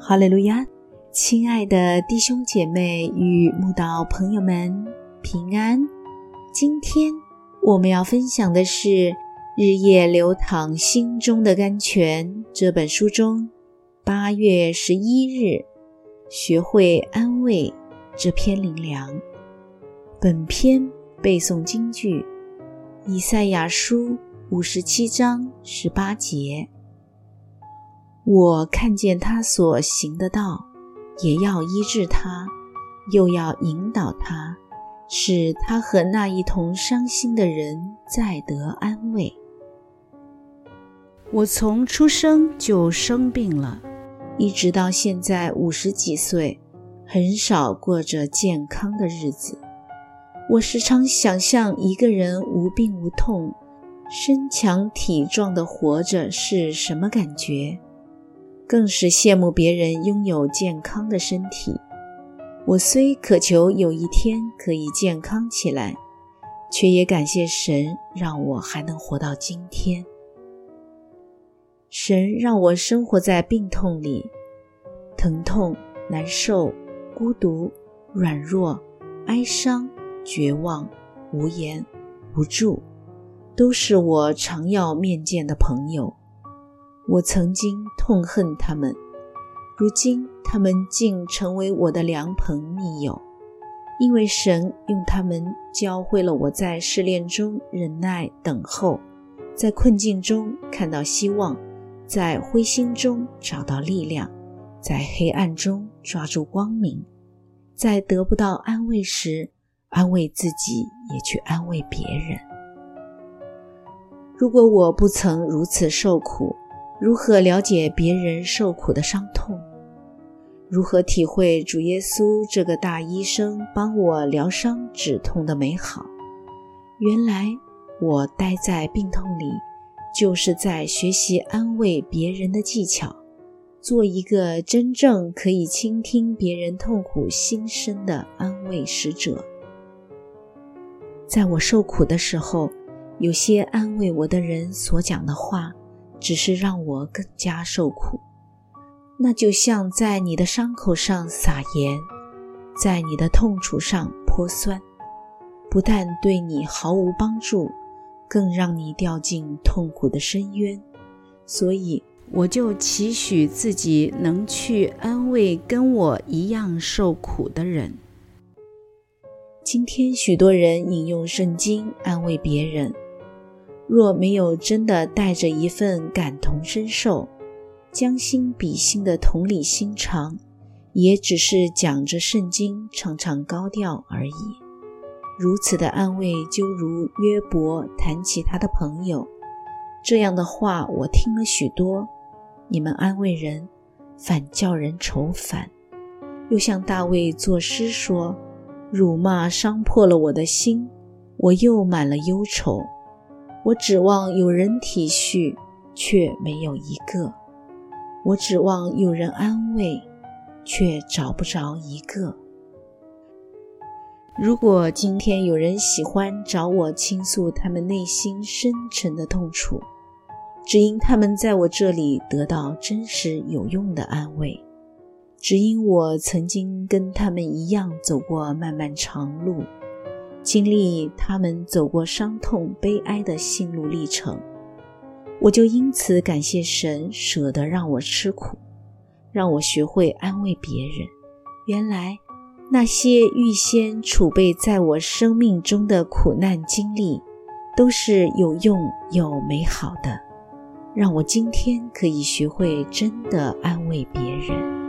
哈利路亚，亲爱的弟兄姐妹与慕道朋友们平安。今天我们要分享的是《日夜流淌心中的甘泉》这本书中八月十一日学会安慰这篇灵粮。本篇背诵京剧以赛亚书五十七章十八节。我看见他所行的道，也要医治他，又要引导他，使他和那一同伤心的人再得安慰。我从出生就生病了，一直到现在五十几岁，很少过着健康的日子。我时常想象一个人无病无痛、身强体壮的活着是什么感觉。更是羡慕别人拥有健康的身体。我虽渴求有一天可以健康起来，却也感谢神让我还能活到今天。神让我生活在病痛里，疼痛、难受、孤独、软弱、哀伤、绝望、无言、无助，都是我常要面见的朋友。我曾经痛恨他们，如今他们竟成为我的良朋密友，因为神用他们教会了我在试炼中忍耐等候，在困境中看到希望，在灰心中找到力量，在黑暗中抓住光明，在得不到安慰时安慰自己，也去安慰别人。如果我不曾如此受苦，如何了解别人受苦的伤痛？如何体会主耶稣这个大医生帮我疗伤止痛的美好？原来我待在病痛里，就是在学习安慰别人的技巧，做一个真正可以倾听别人痛苦心声的安慰使者。在我受苦的时候，有些安慰我的人所讲的话。只是让我更加受苦，那就像在你的伤口上撒盐，在你的痛楚上泼酸，不但对你毫无帮助，更让你掉进痛苦的深渊。所以，我就期许自己能去安慰跟我一样受苦的人。今天，许多人引用圣经安慰别人。若没有真的带着一份感同身受、将心比心的同理心肠，也只是讲着圣经唱唱高调而已。如此的安慰，就如约伯谈起他的朋友，这样的话我听了许多。你们安慰人，反叫人愁烦；又像大卫作诗说：“辱骂伤破了我的心，我又满了忧愁。”我指望有人体恤，却没有一个；我指望有人安慰，却找不着一个。如果今天有人喜欢找我倾诉他们内心深沉的痛楚，只因他们在我这里得到真实有用的安慰，只因我曾经跟他们一样走过漫漫长路。经历他们走过伤痛、悲哀的心路历程，我就因此感谢神，舍得让我吃苦，让我学会安慰别人。原来那些预先储备在我生命中的苦难经历，都是有用又美好的，让我今天可以学会真的安慰别人。